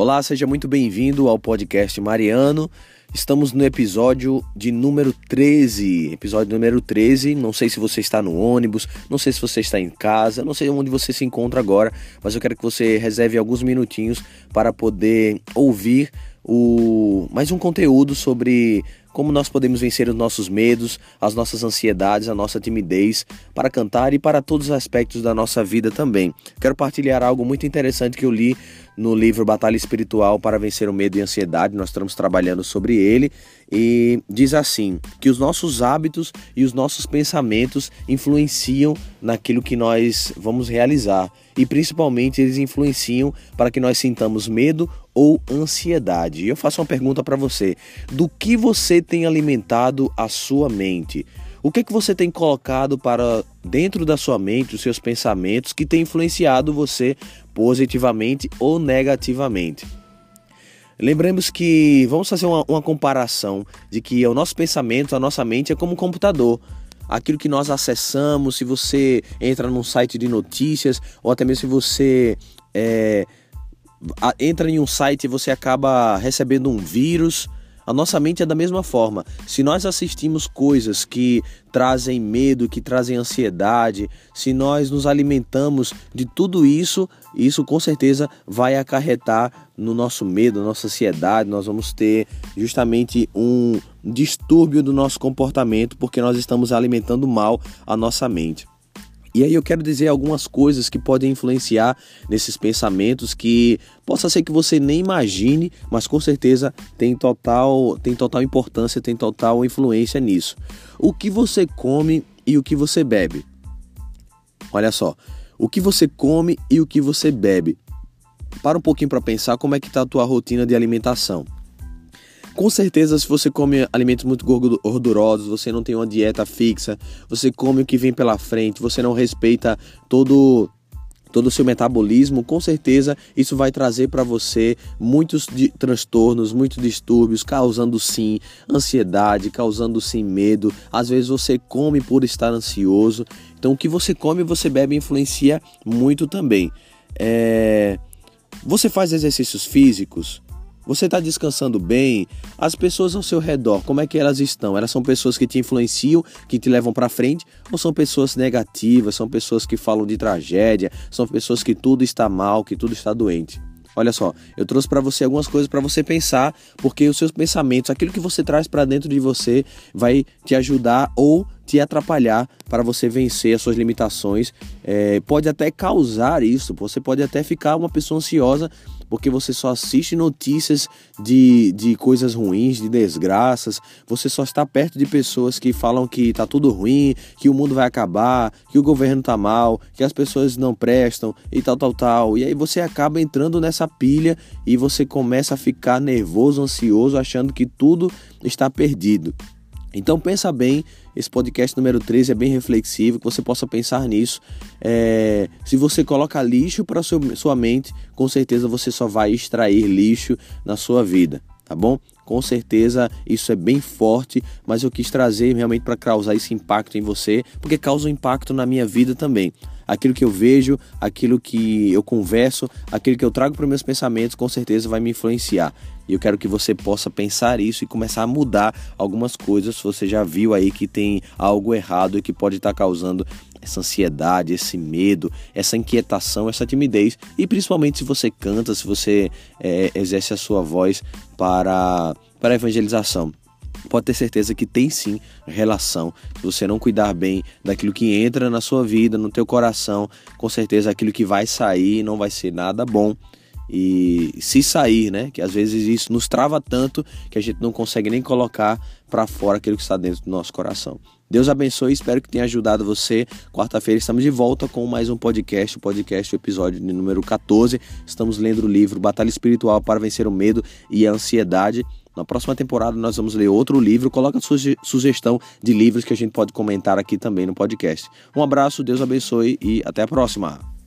Olá, seja muito bem-vindo ao podcast Mariano. Estamos no episódio de número 13. Episódio número 13. Não sei se você está no ônibus, não sei se você está em casa, não sei onde você se encontra agora, mas eu quero que você reserve alguns minutinhos para poder ouvir o mais um conteúdo sobre como nós podemos vencer os nossos medos, as nossas ansiedades, a nossa timidez, para cantar e para todos os aspectos da nossa vida também. Quero partilhar algo muito interessante que eu li no livro Batalha Espiritual para Vencer o Medo e a Ansiedade. Nós estamos trabalhando sobre ele e diz assim: que os nossos hábitos e os nossos pensamentos influenciam naquilo que nós vamos realizar e principalmente eles influenciam para que nós sintamos medo ou ansiedade. Eu faço uma pergunta para você: do que você tem alimentado a sua mente? O que, é que você tem colocado para dentro da sua mente, os seus pensamentos, que tem influenciado você positivamente ou negativamente? Lembremos que vamos fazer uma, uma comparação de que o nosso pensamento, a nossa mente é como um computador aquilo que nós acessamos, se você entra num site de notícias, ou até mesmo se você é, entra em um site e você acaba recebendo um vírus. A nossa mente é da mesma forma. Se nós assistimos coisas que trazem medo, que trazem ansiedade, se nós nos alimentamos de tudo isso, isso com certeza vai acarretar no nosso medo, na nossa ansiedade. Nós vamos ter justamente um distúrbio do nosso comportamento porque nós estamos alimentando mal a nossa mente. E aí eu quero dizer algumas coisas que podem influenciar nesses pensamentos que possa ser que você nem imagine, mas com certeza tem total, tem total importância, tem total influência nisso. O que você come e o que você bebe. Olha só, o que você come e o que você bebe. Para um pouquinho para pensar como é que está a tua rotina de alimentação. Com certeza, se você come alimentos muito gordurosos, você não tem uma dieta fixa, você come o que vem pela frente, você não respeita todo todo o seu metabolismo, com certeza isso vai trazer para você muitos transtornos, muitos distúrbios, causando sim ansiedade, causando sim medo. Às vezes você come por estar ansioso. Então o que você come e você bebe influencia muito também. É... Você faz exercícios físicos? Você está descansando bem? As pessoas ao seu redor, como é que elas estão? Elas são pessoas que te influenciam, que te levam para frente, ou são pessoas negativas, são pessoas que falam de tragédia, são pessoas que tudo está mal, que tudo está doente? Olha só, eu trouxe para você algumas coisas para você pensar, porque os seus pensamentos, aquilo que você traz para dentro de você, vai te ajudar ou te atrapalhar para você vencer as suas limitações. É, pode até causar isso, você pode até ficar uma pessoa ansiosa porque você só assiste notícias de, de coisas ruins, de desgraças, você só está perto de pessoas que falam que tá tudo ruim, que o mundo vai acabar, que o governo tá mal, que as pessoas não prestam e tal, tal, tal. E aí você acaba entrando nessa pilha e você começa a ficar nervoso, ansioso, achando que tudo está perdido. Então pensa bem, esse podcast número 13 é bem reflexivo, que você possa pensar nisso. É, se você coloca lixo para sua mente, com certeza você só vai extrair lixo na sua vida, tá bom? Com certeza isso é bem forte, mas eu quis trazer realmente para causar esse impacto em você, porque causa um impacto na minha vida também. Aquilo que eu vejo, aquilo que eu converso, aquilo que eu trago para meus pensamentos, com certeza vai me influenciar. E eu quero que você possa pensar isso e começar a mudar algumas coisas. Se você já viu aí que tem algo errado e que pode estar causando essa ansiedade, esse medo, essa inquietação, essa timidez. E principalmente se você canta, se você é, exerce a sua voz para, para a evangelização pode ter certeza que tem sim relação. Se você não cuidar bem daquilo que entra na sua vida, no teu coração, com certeza aquilo que vai sair não vai ser nada bom e se sair, né? Que às vezes isso nos trava tanto que a gente não consegue nem colocar para fora aquilo que está dentro do nosso coração. Deus abençoe, espero que tenha ajudado você. Quarta-feira estamos de volta com mais um podcast, o podcast, o episódio número 14. Estamos lendo o livro Batalha Espiritual para Vencer o Medo e a Ansiedade. Na próxima temporada nós vamos ler outro livro. Coloca a suge sugestão de livros que a gente pode comentar aqui também no podcast. Um abraço, Deus abençoe e até a próxima.